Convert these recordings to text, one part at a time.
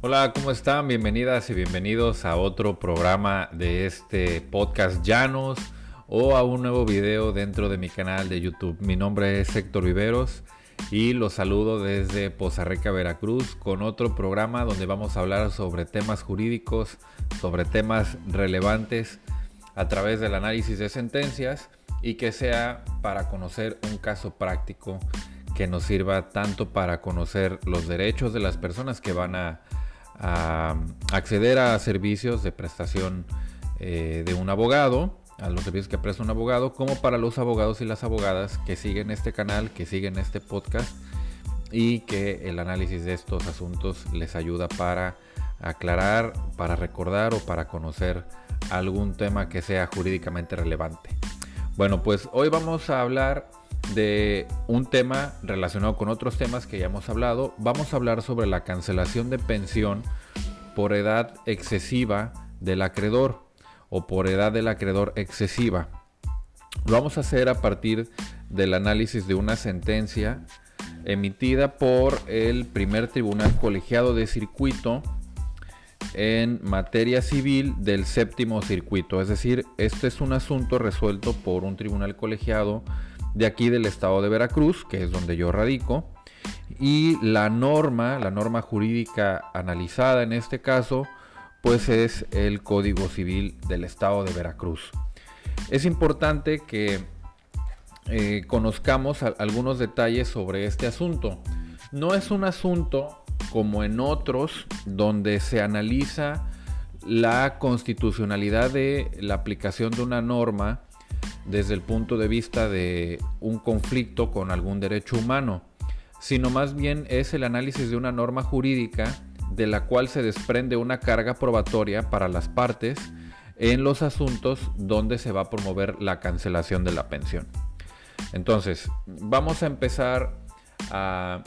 Hola, ¿cómo están? Bienvenidas y bienvenidos a otro programa de este podcast Llanos o a un nuevo video dentro de mi canal de YouTube. Mi nombre es Héctor Viveros y los saludo desde Poza Rica, Veracruz, con otro programa donde vamos a hablar sobre temas jurídicos, sobre temas relevantes a través del análisis de sentencias y que sea para conocer un caso práctico que nos sirva tanto para conocer los derechos de las personas que van a a acceder a servicios de prestación eh, de un abogado, a los servicios que presta un abogado, como para los abogados y las abogadas que siguen este canal, que siguen este podcast y que el análisis de estos asuntos les ayuda para aclarar, para recordar o para conocer algún tema que sea jurídicamente relevante. Bueno, pues hoy vamos a hablar de un tema relacionado con otros temas que ya hemos hablado. Vamos a hablar sobre la cancelación de pensión por edad excesiva del acreedor o por edad del acreedor excesiva. Lo vamos a hacer a partir del análisis de una sentencia emitida por el primer tribunal colegiado de circuito en materia civil del séptimo circuito. Es decir, este es un asunto resuelto por un tribunal colegiado de aquí del estado de Veracruz, que es donde yo radico. Y la norma, la norma jurídica analizada en este caso, pues es el Código Civil del estado de Veracruz. Es importante que eh, conozcamos algunos detalles sobre este asunto. No es un asunto como en otros donde se analiza la constitucionalidad de la aplicación de una norma desde el punto de vista de un conflicto con algún derecho humano, sino más bien es el análisis de una norma jurídica de la cual se desprende una carga probatoria para las partes en los asuntos donde se va a promover la cancelación de la pensión. Entonces, vamos a empezar a,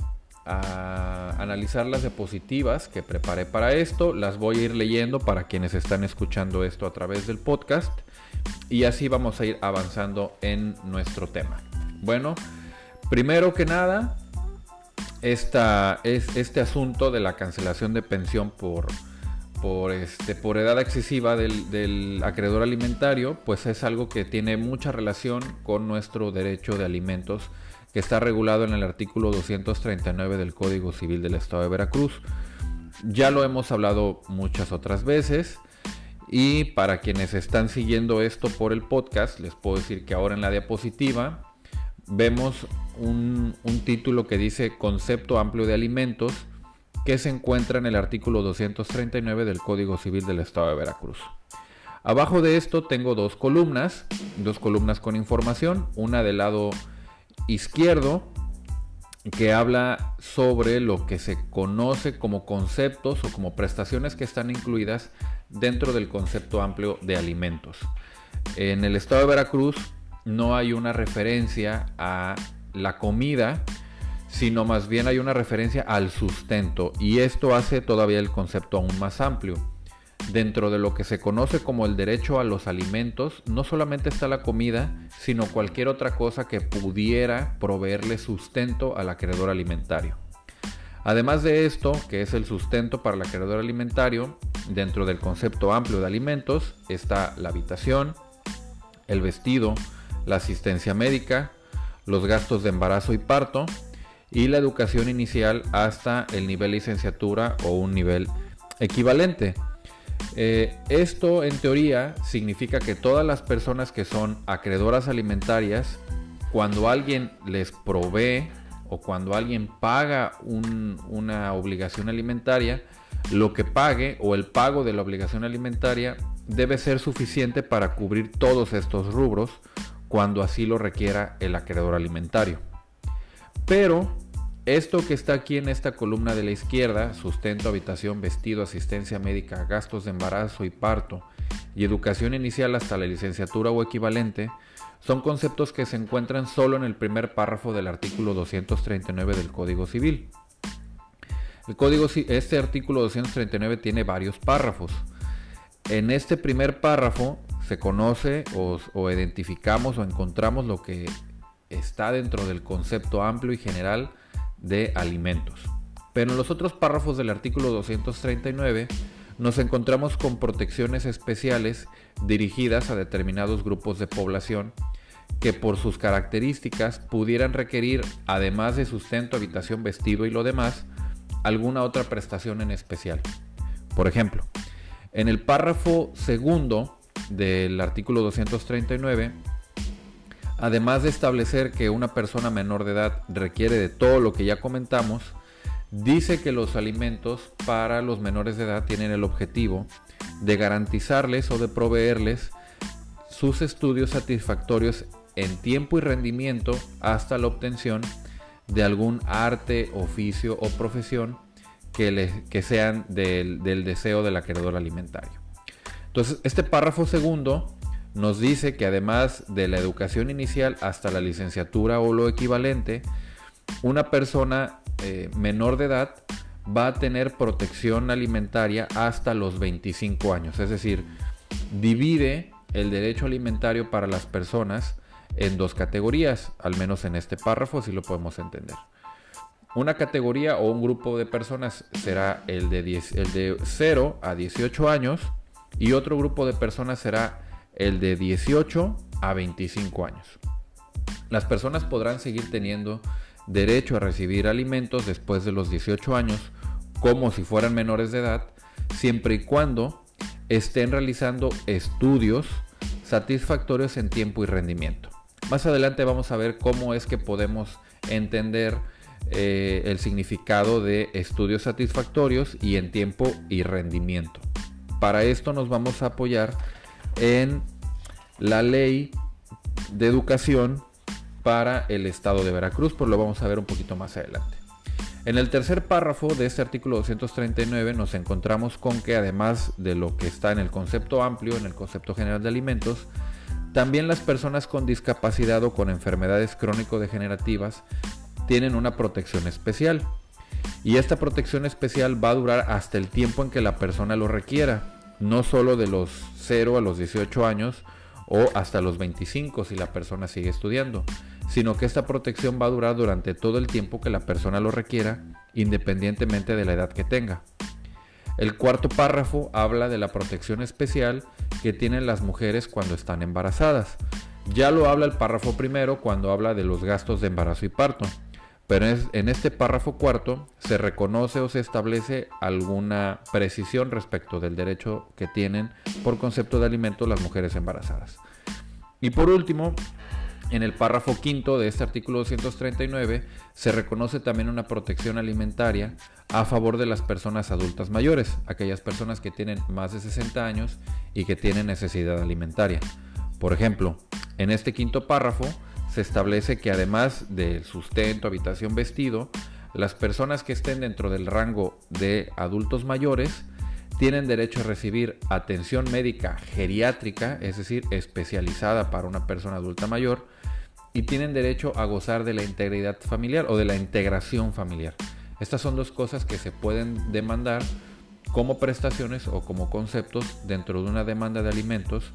analizar las diapositivas que preparé para esto. Las voy a ir leyendo para quienes están escuchando esto a través del podcast y así vamos a ir avanzando en nuestro tema. Bueno, primero que nada, esta, es, este asunto de la cancelación de pensión por, por, este, por edad excesiva del, del, acreedor alimentario, pues es algo que tiene mucha relación con nuestro derecho de alimentos que está regulado en el artículo 239 del Código Civil del Estado de Veracruz. Ya lo hemos hablado muchas otras veces. Y para quienes están siguiendo esto por el podcast, les puedo decir que ahora en la diapositiva vemos un, título que dice Concepto amplio de alimentos que se encuentra en el artículo 239 del Código Civil del Estado de Veracruz. Abajo de esto tengo dos columnas, dos columnas con información, una del lado izquierdo que habla sobre lo que se conoce como conceptos o como prestaciones que están incluidas dentro del concepto amplio de alimentos. En el estado de Veracruz no hay una referencia a la comida, sino más bien hay una referencia al sustento y esto hace todavía el concepto aún más amplio. Dentro de lo que se conoce como el derecho a los alimentos, no solamente está la comida, sino cualquier otra cosa que pudiera proveerle sustento al acreedor alimentario. Además de esto, que es el sustento para el acreedor alimentario, dentro del concepto amplio de alimentos está la habitación, el vestido, la asistencia médica, los gastos de embarazo y parto y la educación inicial hasta el nivel licenciatura o un nivel equivalente. Eh, esto en teoría significa que todas las personas que son acreedoras alimentarias, cuando alguien les provee o cuando alguien paga una obligación alimentaria, lo que pague o el pago de la obligación alimentaria debe ser suficiente para cubrir todos estos rubros cuando así lo requiera el acreedor alimentario. Pero esto que está aquí en esta columna de la izquierda, sustento, habitación, vestido, asistencia médica, gastos de embarazo y parto, y educación inicial hasta la licenciatura o equivalente, son conceptos que se encuentran solo en el primer párrafo del artículo 239 del Código Civil. El código, este artículo 239 tiene varios párrafos. En este primer párrafo se conoce o, o identificamos o encontramos lo que está dentro del concepto amplio y general de alimentos. Pero en los otros párrafos del artículo 239 nos encontramos con protecciones especiales dirigidas a determinados grupos de población que por sus características pudieran requerir, además de sustento, habitación, vestido y lo demás, alguna otra prestación en especial. Por ejemplo, en el párrafo segundo del artículo 239, además de establecer que una persona menor de edad requiere de todo lo que ya comentamos, dice que los alimentos para los menores de edad tienen el objetivo de garantizarles o de proveerles sus estudios satisfactorios en tiempo y rendimiento hasta la obtención de algún arte, oficio o profesión que, que sean del, del deseo del acreedor alimentario. Entonces, este párrafo segundo nos dice que además de la educación inicial hasta la licenciatura o lo equivalente, una persona eh, menor de edad va a tener protección alimentaria hasta los 25 años. Es decir, divide el derecho alimentario para las personas en dos categorías, al menos en este párrafo si lo podemos entender. Una categoría o un grupo de personas será el de, el de 0 a 18 años y otro grupo de personas será el de 18 a 25 años. Las personas podrán seguir teniendo derecho a recibir alimentos después de los 18 años como si fueran menores de edad, siempre y cuando estén realizando estudios satisfactorios en tiempo y rendimiento. Más adelante vamos a ver cómo es que podemos entender eh, el significado de estudios satisfactorios y en tiempo y rendimiento. Para esto nos vamos a apoyar en la ley de educación para el estado de Veracruz, por lo vamos a ver un poquito más adelante. En el tercer párrafo de este artículo 239 nos encontramos con que además de lo que está en el concepto amplio, en el concepto general de alimentos, también las personas con discapacidad o con enfermedades crónico-degenerativas tienen una protección especial. Y esta protección especial va a durar hasta el tiempo en que la persona lo requiera, no solo de los 0 a los 18 años o hasta los 25 si la persona sigue estudiando, sino que esta protección va a durar durante todo el tiempo que la persona lo requiera, independientemente de la edad que tenga. El cuarto párrafo habla de la protección especial que tienen las mujeres cuando están embarazadas. Ya lo habla el párrafo primero cuando habla de los gastos de embarazo y parto. Pero en este párrafo cuarto se reconoce o se establece alguna precisión respecto del derecho que tienen por concepto de alimento las mujeres embarazadas. Y por último, en el párrafo quinto de este artículo 239 se reconoce también una protección alimentaria a favor de las personas adultas mayores, aquellas personas que tienen más de 60 años y que tienen necesidad alimentaria. Por ejemplo, en este quinto párrafo se establece que además del sustento, habitación, vestido, las personas que estén dentro del rango de adultos mayores tienen derecho a recibir atención médica geriátrica, es decir, especializada para una persona adulta mayor, y tienen derecho a gozar de la integridad familiar o de la integración familiar. Estas son dos cosas que se pueden demandar como prestaciones o como conceptos dentro de una demanda de alimentos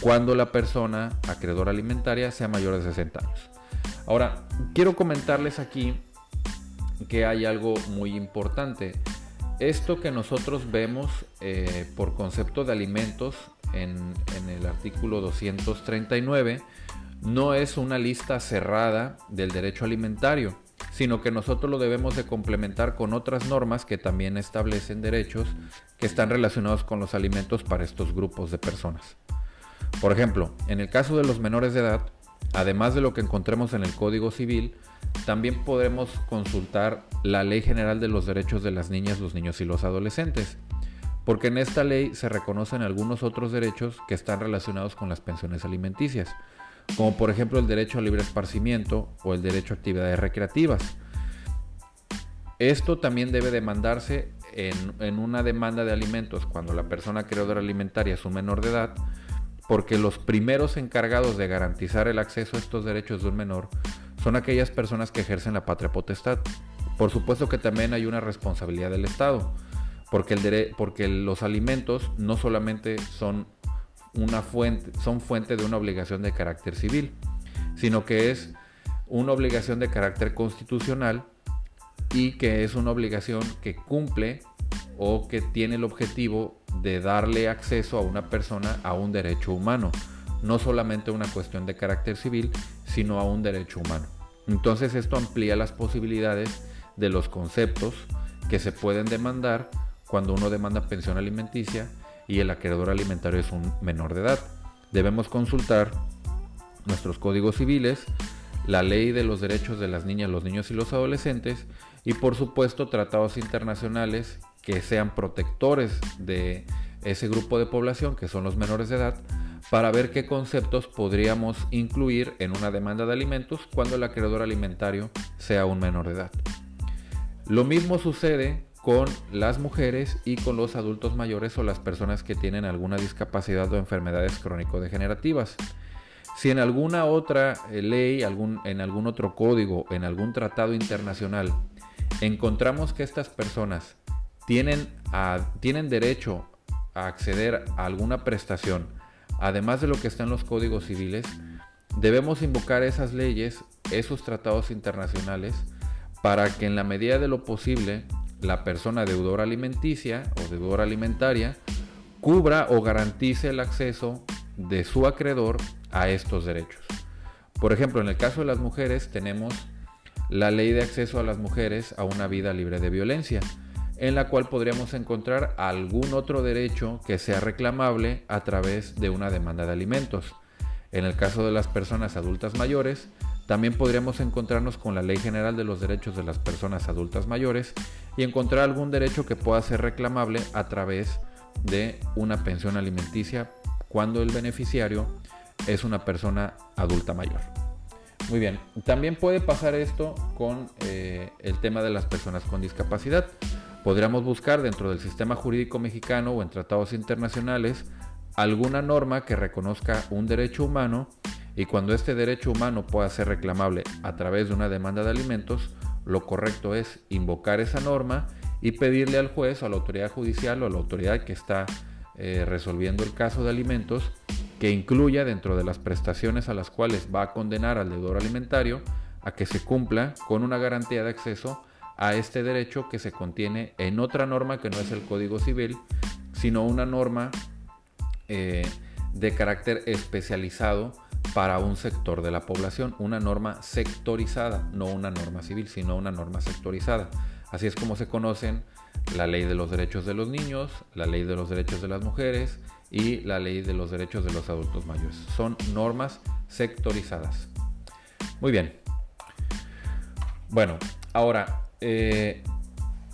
cuando la persona acreedora alimentaria sea mayor de 60 años. Ahora, quiero comentarles aquí que hay algo muy importante. Esto que nosotros vemos eh, por concepto de alimentos en, en el artículo 239 no es una lista cerrada del derecho alimentario, sino que nosotros lo debemos de complementar con otras normas que también establecen derechos que están relacionados con los alimentos para estos grupos de personas. Por ejemplo, en el caso de los menores de edad, además de lo que encontremos en el Código Civil, también podemos consultar la Ley General de los Derechos de las Niñas, los Niños y los Adolescentes, porque en esta ley se reconocen algunos otros derechos que están relacionados con las pensiones alimenticias como por ejemplo el derecho a libre esparcimiento o el derecho a actividades recreativas. Esto también debe demandarse en, en una demanda de alimentos cuando la persona creadora alimentaria es un menor de edad, porque los primeros encargados de garantizar el acceso a estos derechos de un menor son aquellas personas que ejercen la patria potestad. Por supuesto que también hay una responsabilidad del Estado, porque, los alimentos no solamente son una fuente, son fuente de una obligación de carácter civil, sino que es una obligación de carácter constitucional y que es una obligación que cumple o que tiene el objetivo de darle acceso a una persona a un derecho humano, no solamente una cuestión de carácter civil, sino a un derecho humano. Entonces esto amplía las posibilidades de los conceptos que se pueden demandar cuando uno demanda pensión alimenticia y el acreedor alimentario es un menor de edad. Debemos consultar nuestros códigos civiles, la ley de los derechos de las niñas, los niños y los adolescentes y por supuesto tratados internacionales que sean protectores de ese grupo de población que son los menores de edad para ver qué conceptos podríamos incluir en una demanda de alimentos cuando el acreedor alimentario sea un menor de edad. Lo mismo sucede con las mujeres y con los adultos mayores o las personas que tienen alguna discapacidad o enfermedades crónico-degenerativas. Si en alguna otra eh, ley, en algún otro código, en algún tratado internacional, encontramos que estas personas tienen, tienen derecho a acceder a alguna prestación, además de lo que está en los códigos civiles, debemos invocar esas leyes, esos tratados internacionales, para que en la medida de lo posible la persona deudora alimenticia o deudora alimentaria cubra o garantice el acceso de su acreedor a estos derechos. Por ejemplo, en el caso de las mujeres tenemos la ley de acceso a las mujeres a una vida libre de violencia, en la cual podríamos encontrar algún otro derecho que sea reclamable a través de una demanda de alimentos. En el caso de las personas adultas mayores, también podríamos encontrarnos con la Ley General de los Derechos de las Personas Adultas Mayores y encontrar algún derecho que pueda ser reclamable a través de una pensión alimenticia cuando el beneficiario es una persona adulta mayor. Muy bien, también puede pasar esto con eh, el tema de las personas con discapacidad. Podríamos buscar dentro del sistema jurídico mexicano o en tratados internacionales alguna norma que reconozca un derecho humano y cuando este derecho humano pueda ser reclamable a través de una demanda de alimentos, lo correcto es invocar esa norma y pedirle al juez o a la autoridad judicial o a la autoridad que está eh, resolviendo el caso de alimentos que incluya dentro de las prestaciones a las cuales va a condenar al deudor alimentario a que se cumpla con una garantía de acceso a este derecho que se contiene en otra norma que no es el Código Civil, sino una norma eh, de carácter especializado para un sector de la población, una norma sectorizada, no una norma civil, sino una norma sectorizada. Así es como se conocen la ley de los derechos de los niños, la ley de los derechos de las mujeres y la ley de los derechos de los adultos mayores. Son normas sectorizadas. Muy bien. Bueno, ahora, eh,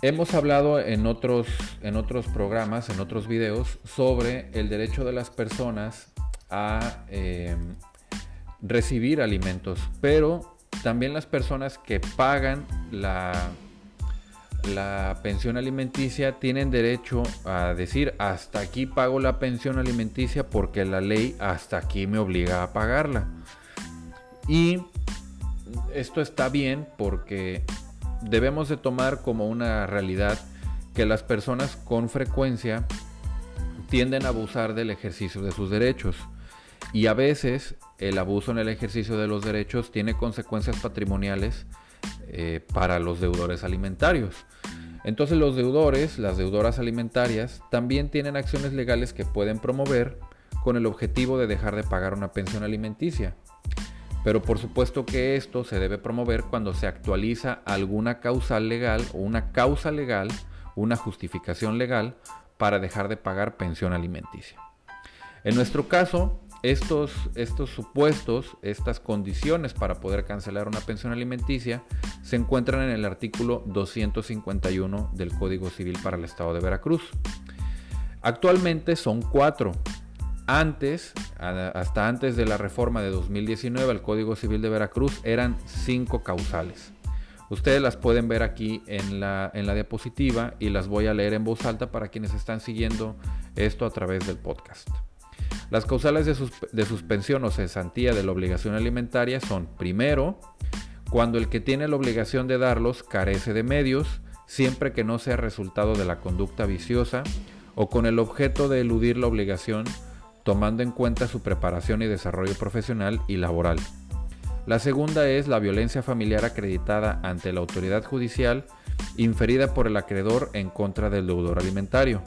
hemos hablado en otros, en otros programas, en otros videos, sobre el derecho de las personas a eh, recibir alimentos, pero también las personas que pagan la, la pensión alimenticia tienen derecho a decir hasta aquí pago la pensión alimenticia porque la ley hasta aquí me obliga a pagarla. Y esto está bien porque debemos de tomar como una realidad que las personas con frecuencia tienden a abusar del ejercicio de sus derechos y a veces el abuso en el ejercicio de los derechos tiene consecuencias patrimoniales eh, para los deudores alimentarios. Entonces los deudores, las deudoras alimentarias, también tienen acciones legales que pueden promover con el objetivo de dejar de pagar una pensión alimenticia. Pero por supuesto que esto se debe promover cuando se actualiza alguna causal legal o una causa legal, una justificación legal para dejar de pagar pensión alimenticia. En nuestro caso, estos, estos supuestos, estas condiciones para poder cancelar una pensión alimenticia se encuentran en el artículo 251 del Código Civil para el Estado de Veracruz. Actualmente son cuatro. Antes, hasta antes de la reforma de 2019 al Código Civil de Veracruz, eran cinco causales. Ustedes las pueden ver aquí en la, en la diapositiva y las voy a leer en voz alta para quienes están siguiendo esto a través del podcast. Las causales de, suspensión o cesantía de la obligación alimentaria son, primero, cuando el que tiene la obligación de darlos carece de medios, siempre que no sea resultado de la conducta viciosa o con el objeto de eludir la obligación, tomando en cuenta su preparación y desarrollo profesional y laboral. La segunda es la violencia familiar acreditada ante la autoridad judicial inferida por el acreedor en contra del deudor alimentario.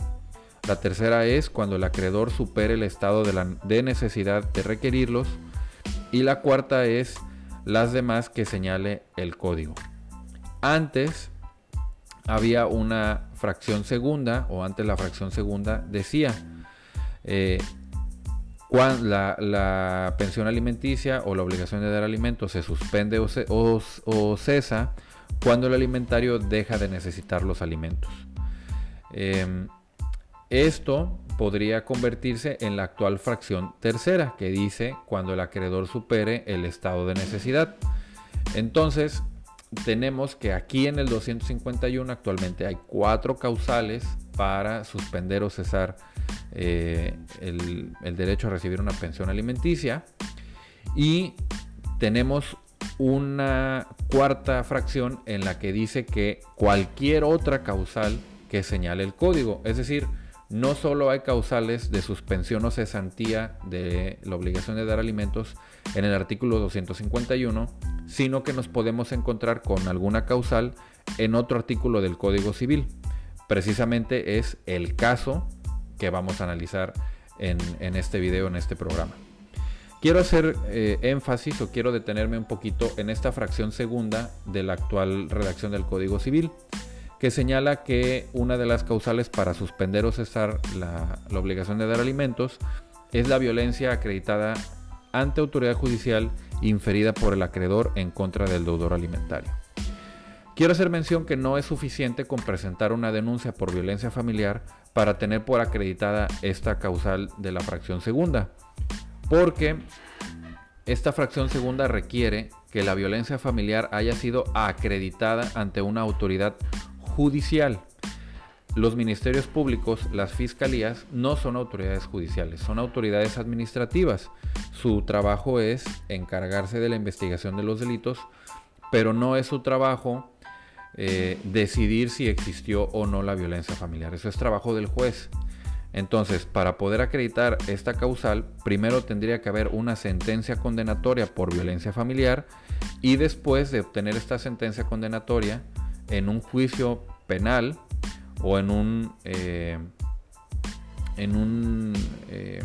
La tercera es cuando el acreedor supere el estado de, necesidad de requerirlos. Y la cuarta es las demás que señale el código. Antes había una fracción segunda, o antes la fracción segunda decía, eh, la, pensión alimenticia o la obligación de dar alimentos se suspende o, cesa cuando el alimentario deja de necesitar los alimentos. Em, esto podría convertirse en la actual fracción tercera, que dice cuando el acreedor supere el estado de necesidad. Entonces, tenemos que aquí en el 251 actualmente hay cuatro causales para suspender o cesar eh, el, el, derecho a recibir una pensión alimenticia. Y tenemos una cuarta fracción en la que dice que cualquier otra causal que señale el código. Es decir, no solo hay causales de suspensión o cesantía de la obligación de dar alimentos en el artículo 251, sino que nos podemos encontrar con alguna causal en otro artículo del Código Civil. Precisamente es el caso que vamos a analizar en, este video, en este programa. Quiero hacer eh, énfasis o quiero detenerme un poquito en esta fracción segunda de la actual redacción del Código Civil que señala que una de las causales para suspender o cesar la, obligación de dar alimentos es la violencia acreditada ante autoridad judicial inferida por el acreedor en contra del deudor alimentario. Quiero hacer mención que no es suficiente con presentar una denuncia por violencia familiar para tener por acreditada esta causal de la fracción segunda, porque esta fracción segunda requiere que la violencia familiar haya sido acreditada ante una autoridad judicial. Los ministerios públicos, las fiscalías, no son autoridades judiciales, son autoridades administrativas. Su trabajo es encargarse de la investigación de los delitos, pero no es su trabajo eh, decidir si existió o no la violencia familiar. Eso es trabajo del juez. Entonces, para poder acreditar esta causal, primero tendría que haber una sentencia condenatoria por violencia familiar y después de obtener esta sentencia condenatoria, en un juicio penal o en un eh, en un eh,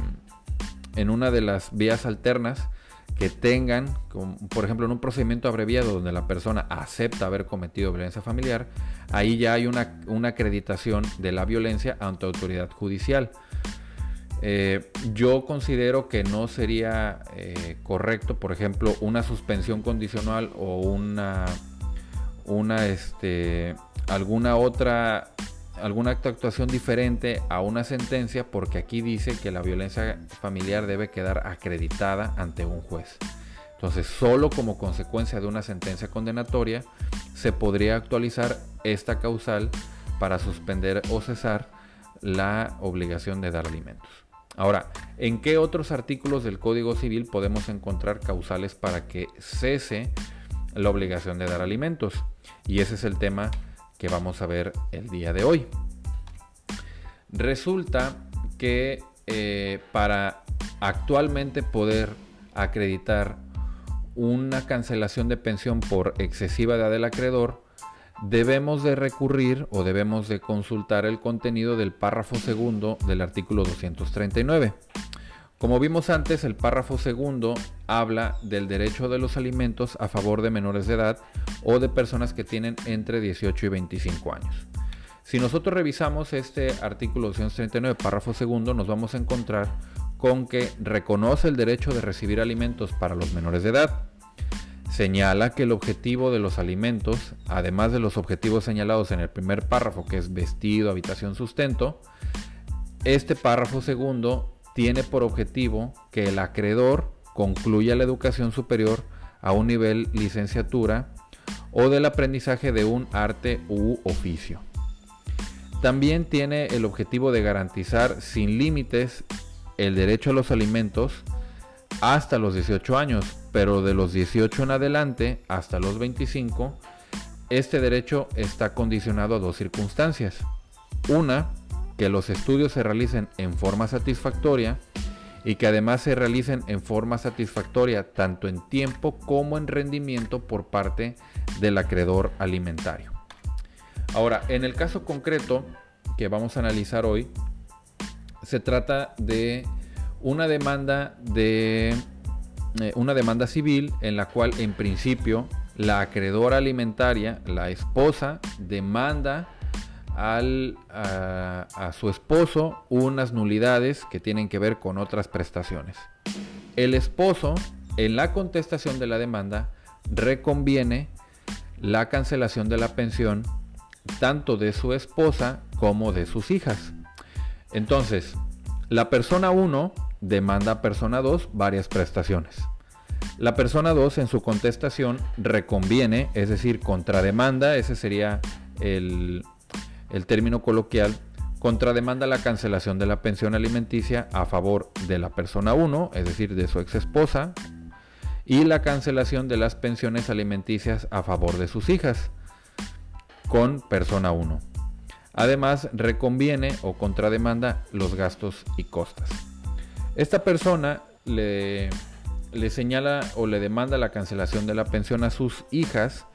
en una de las vías alternas que tengan, por ejemplo, en un procedimiento abreviado donde la persona acepta haber cometido violencia familiar, ahí ya hay una, acreditación de la violencia ante autoridad judicial. Eh, yo considero que no sería correcto, por ejemplo, una suspensión condicional o una una este alguna otra alguna actuación diferente a una sentencia porque aquí dice que la violencia familiar debe quedar acreditada ante un juez. Entonces, solo como consecuencia de una sentencia condenatoria se podría actualizar esta causal para suspender o cesar la obligación de dar alimentos. Ahora, ¿en qué otros artículos del Código Civil podemos encontrar causales para que cese la obligación de dar alimentos? Y ese es el tema que vamos a ver el día de hoy. Resulta que eh, para actualmente poder acreditar una cancelación de pensión por excesiva edad del acreedor, debemos de recurrir o debemos de consultar el contenido del párrafo segundo del artículo 239. Como vimos antes, el párrafo segundo habla del derecho de los alimentos a favor de menores de edad o de personas que tienen entre 18 y 25 años. Si nosotros revisamos este artículo 239, párrafo segundo, nos vamos a encontrar con que reconoce el derecho de recibir alimentos para los menores de edad. Señala que el objetivo de los alimentos, además de los objetivos señalados en el primer párrafo, que es vestido, habitación, sustento, este párrafo segundo tiene por objetivo que el acreedor concluya la educación superior a un nivel licenciatura o del aprendizaje de un arte u oficio. También tiene el objetivo de garantizar sin límites el derecho a los alimentos hasta los 18 años, pero de los 18 en adelante hasta los 25, este derecho está condicionado a dos circunstancias. Una, que los estudios se realicen en forma satisfactoria y que además se realicen en forma satisfactoria tanto en tiempo como en rendimiento por parte del acreedor alimentario. Ahora, en el caso concreto que vamos a analizar hoy, se trata de una demanda de eh, una demanda civil en la cual en principio la acreedora alimentaria, la esposa, demanda al, a, su esposo unas nulidades que tienen que ver con otras prestaciones. El esposo, en la contestación de la demanda, reconviene la cancelación de la pensión tanto de su esposa como de sus hijas. Entonces, la persona 1 demanda a persona 2 varias prestaciones. La persona 2 en su contestación reconviene, es decir, contrademanda, ese sería el, el término coloquial, contrademanda la cancelación de la pensión alimenticia a favor de la persona 1, es decir, de su ex esposa, y la cancelación de las pensiones alimenticias a favor de sus hijas con persona 1. Además, reconviene o contrademanda los gastos y costas. Esta persona le, le señala o le demanda la cancelación de la pensión a sus hijas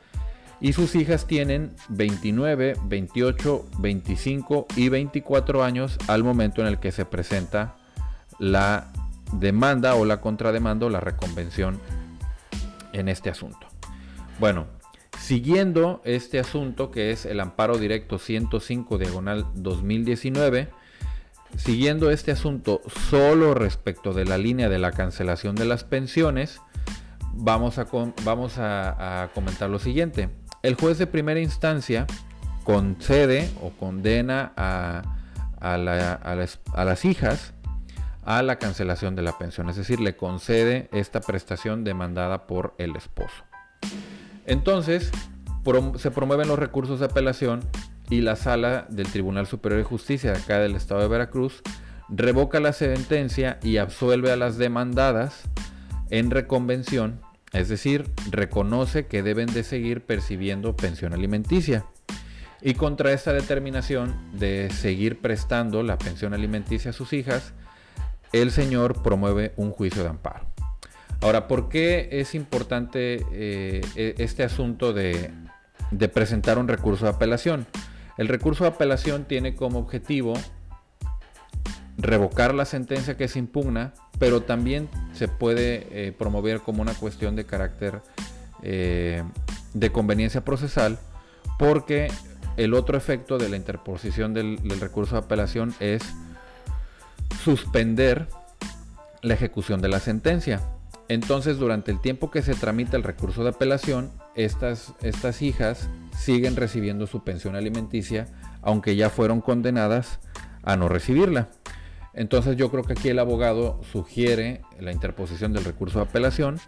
y sus hijas tienen 29, 28, 25 y 24 años al momento en el que se presenta la demanda o la contrademanda o la reconvención en este asunto. Bueno, siguiendo este asunto que es el amparo directo 105 diagonal 2019, Siguiendo este asunto solo respecto de la línea de la cancelación de las pensiones, vamos a, vamos a, comentar lo siguiente. El juez de primera instancia concede o condena a, las, hijas a la cancelación de la pensión, es decir, le concede esta prestación demandada por el esposo. Entonces, se promueven los recursos de apelación y la sala del Tribunal Superior de Justicia de acá del estado de Veracruz revoca la sentencia y absuelve a las demandadas en reconvención, es decir, reconoce que deben de seguir percibiendo pensión alimenticia. Y contra esta determinación de seguir prestando la pensión alimenticia a sus hijas, el señor promueve un juicio de amparo. Ahora, ¿por qué es importante eh, e-, este asunto de, de presentar un recurso de apelación? El recurso de apelación tiene como objetivo revocar la sentencia que se impugna, pero también se puede eh, promover como una cuestión de carácter eh, de conveniencia procesal, porque el otro efecto de la interposición del, del recurso de apelación es suspender la ejecución de la sentencia. Entonces, durante el tiempo que se tramita el recurso de apelación, estas, estas hijas siguen recibiendo su pensión alimenticia, aunque ya fueron condenadas a no recibirla. Entonces yo creo que aquí el abogado sugiere la interposición del recurso de apelación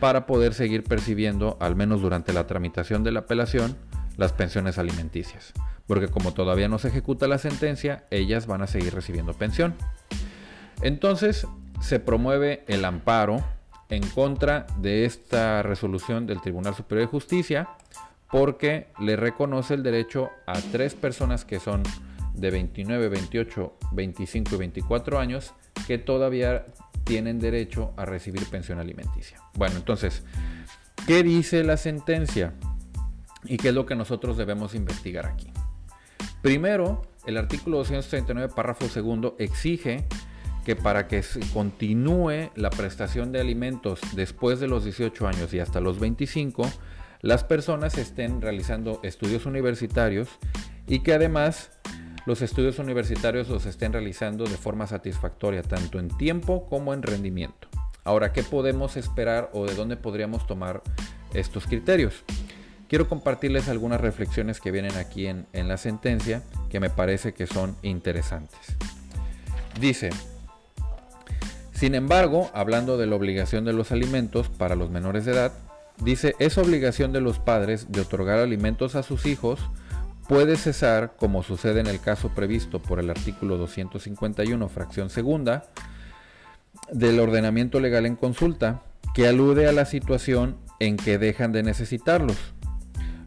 para poder seguir percibiendo, al menos durante la tramitación de la apelación, las pensiones alimenticias. Porque como todavía no se ejecuta la sentencia, ellas van a seguir recibiendo pensión. Entonces se promueve el amparo en contra de esta resolución del Tribunal Superior de Justicia porque le reconoce el derecho a tres personas que son de 29, 28, 25 y 24 años que todavía tienen derecho a recibir pensión alimenticia. Bueno, entonces, ¿qué dice la sentencia? ¿Y qué es lo que nosotros debemos investigar aquí? Primero, el artículo 239, párrafo segundo, exige que para que continúe la prestación de alimentos después de los 18 años y hasta los 25, las personas estén realizando estudios universitarios y que además los estudios universitarios los estén realizando de forma satisfactoria, tanto en tiempo como en rendimiento. Ahora, ¿qué podemos esperar o de dónde podríamos tomar estos criterios? Quiero compartirles algunas reflexiones que vienen aquí en, la sentencia que me parece que son interesantes. Dice, sin embargo, hablando de la obligación de los alimentos para los menores de edad, dice, es obligación de los padres de otorgar alimentos a sus hijos, puede cesar, como sucede en el caso previsto por el artículo 251, fracción segunda, del ordenamiento legal en consulta, que alude a la situación en que dejan de necesitarlos,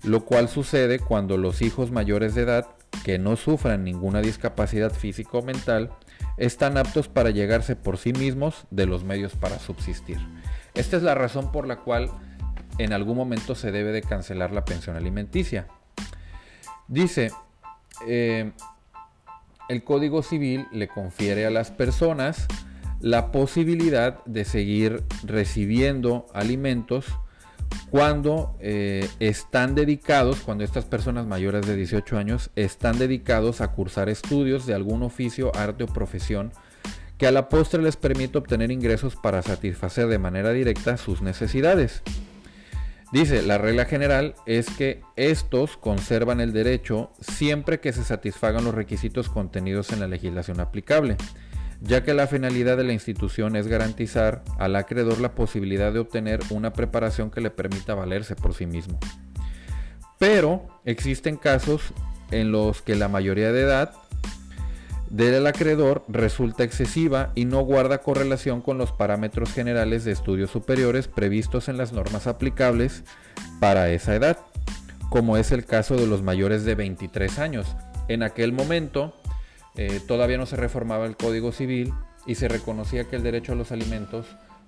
lo cual sucede cuando los hijos mayores de edad que no sufran ninguna discapacidad física o mental están aptos para llegarse por sí mismos de los medios para subsistir. Esta es la razón por la cual en algún momento se debe de cancelar la pensión alimenticia. Dice, eh, el Código Civil le confiere a las personas la posibilidad de seguir recibiendo alimentos cuando eh, están dedicados, cuando estas personas mayores de 18 años están dedicados a cursar estudios de algún oficio, arte o profesión que a la postre les permite obtener ingresos para satisfacer de manera directa sus necesidades. Dice, la regla general es que estos conservan el derecho siempre que se satisfagan los requisitos contenidos en la legislación aplicable ya que la finalidad de la institución es garantizar al acreedor la posibilidad de obtener una preparación que le permita valerse por sí mismo. Pero existen casos en los que la mayoría de edad del acreedor resulta excesiva y no guarda correlación con los parámetros generales de estudios superiores previstos en las normas aplicables para esa edad, como es el caso de los mayores de 23 años. En aquel momento, eh, todavía no se reformaba el Código Civil y se reconocía que el derecho a los alimentos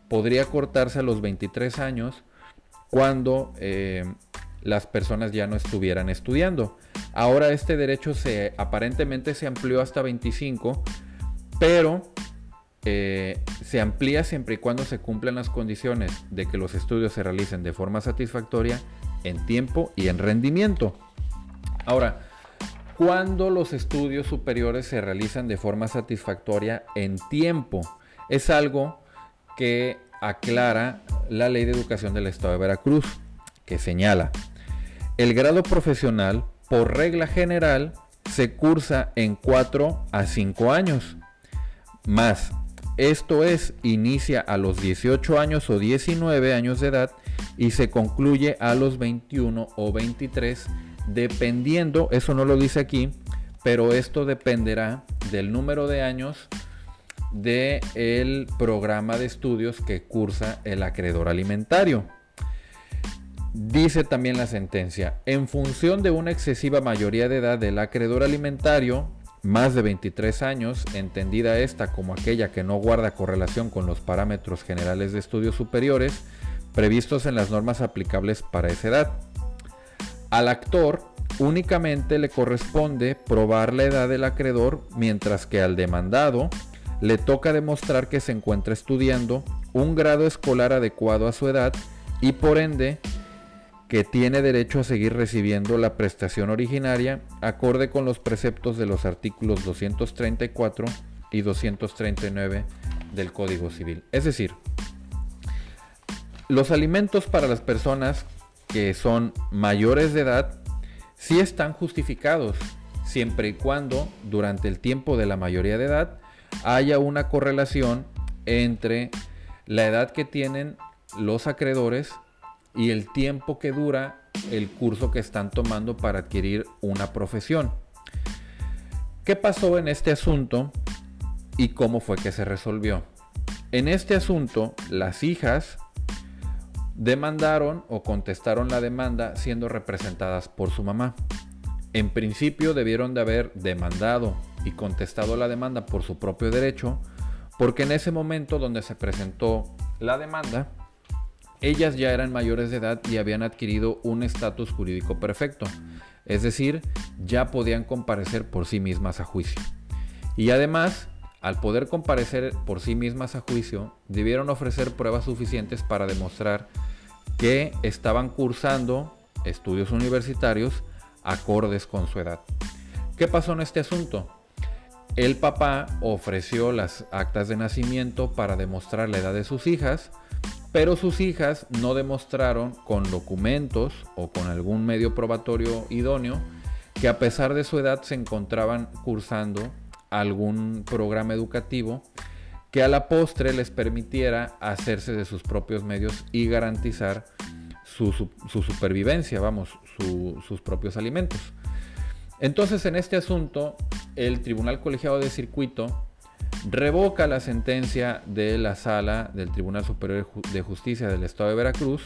podría cortarse a los 23 años cuando eh, las personas ya no estuvieran estudiando. Ahora este derecho se aparentemente se amplió hasta 25, pero eh, se amplía siempre y cuando se cumplan las condiciones de que los estudios se realicen de forma satisfactoria en tiempo y en rendimiento. Ahora, cuando los estudios superiores se realizan de forma satisfactoria en tiempo. Es algo que aclara la ley de educación del Estado de Veracruz, que señala, el grado profesional, por regla general, se cursa en 4 a 5 años, más, esto es, inicia a los 18 años o 19 años de edad y se concluye a los 21 o 23 dependiendo, eso no lo dice aquí, pero esto dependerá del número de años del el programa de estudios que cursa el acreedor alimentario. Dice también la sentencia, en función de una excesiva mayoría de edad del acreedor alimentario, más de 23 años, entendida esta como aquella que no guarda correlación con los parámetros generales de estudios superiores previstos en las normas aplicables para esa edad. Al actor únicamente le corresponde probar la edad del acreedor, mientras que al demandado le toca demostrar que se encuentra estudiando un grado escolar adecuado a su edad y por ende que tiene derecho a seguir recibiendo la prestación originaria acorde con los preceptos de los artículos 234 y 239 del Código Civil. Es decir, los alimentos para las personas que son mayores de edad sí están justificados, siempre y cuando durante el tiempo de la mayoría de edad haya una correlación entre la edad que tienen los acreedores y el tiempo que dura el curso que están tomando para adquirir una profesión. ¿Qué pasó en este asunto y cómo fue que se resolvió? En este asunto, las hijas demandaron o contestaron la demanda siendo representadas por su mamá. En principio debieron de haber demandado y contestado la demanda por su propio derecho, porque en ese momento donde se presentó la demanda, ellas ya eran mayores de edad y habían adquirido un estatus jurídico perfecto, es decir, ya podían comparecer por sí mismas a juicio. Y además, al poder comparecer por sí mismas a juicio, debieron ofrecer pruebas suficientes para demostrar que estaban cursando estudios universitarios acordes con su edad. ¿Qué pasó en este asunto? El papá ofreció las actas de nacimiento para demostrar la edad de sus hijas, pero sus hijas no demostraron con documentos o con algún medio probatorio idóneo que a pesar de su edad se encontraban cursando algún programa educativo que a la postre les permitiera hacerse de sus propios medios y garantizar su, supervivencia, vamos, sus propios alimentos. Entonces, en este asunto, el Tribunal Colegiado de Circuito revoca la sentencia de la sala del Tribunal Superior de Justicia del Estado de Veracruz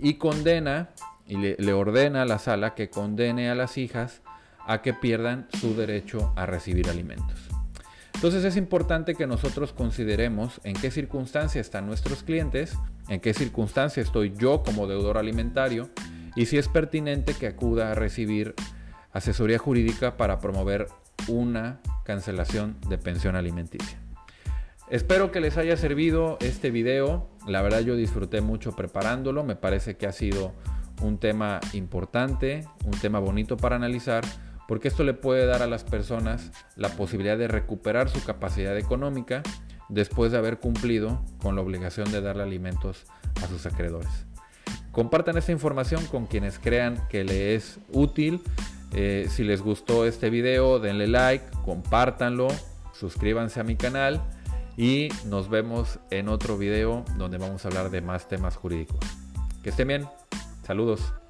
y condena y le ordena a la sala que condene a las hijas a que pierdan su derecho a recibir alimentos. Entonces es importante que nosotros consideremos en qué circunstancia están nuestros clientes, en qué circunstancia estoy yo como deudor alimentario y si es pertinente que acuda a recibir asesoría jurídica para promover una cancelación de pensión alimenticia. Espero que les haya servido este video. La verdad yo disfruté mucho preparándolo. Me parece que ha sido un tema importante, un tema bonito para analizar, porque esto le puede dar a las personas la posibilidad de recuperar su capacidad económica después de haber cumplido con la obligación de darle alimentos a sus acreedores. Compartan esta información con quienes crean que le es útil. Eh, si les gustó este video, denle like, compártanlo, suscríbanse a mi canal y nos vemos en otro video donde vamos a hablar de más temas jurídicos. Que estén bien. Saludos.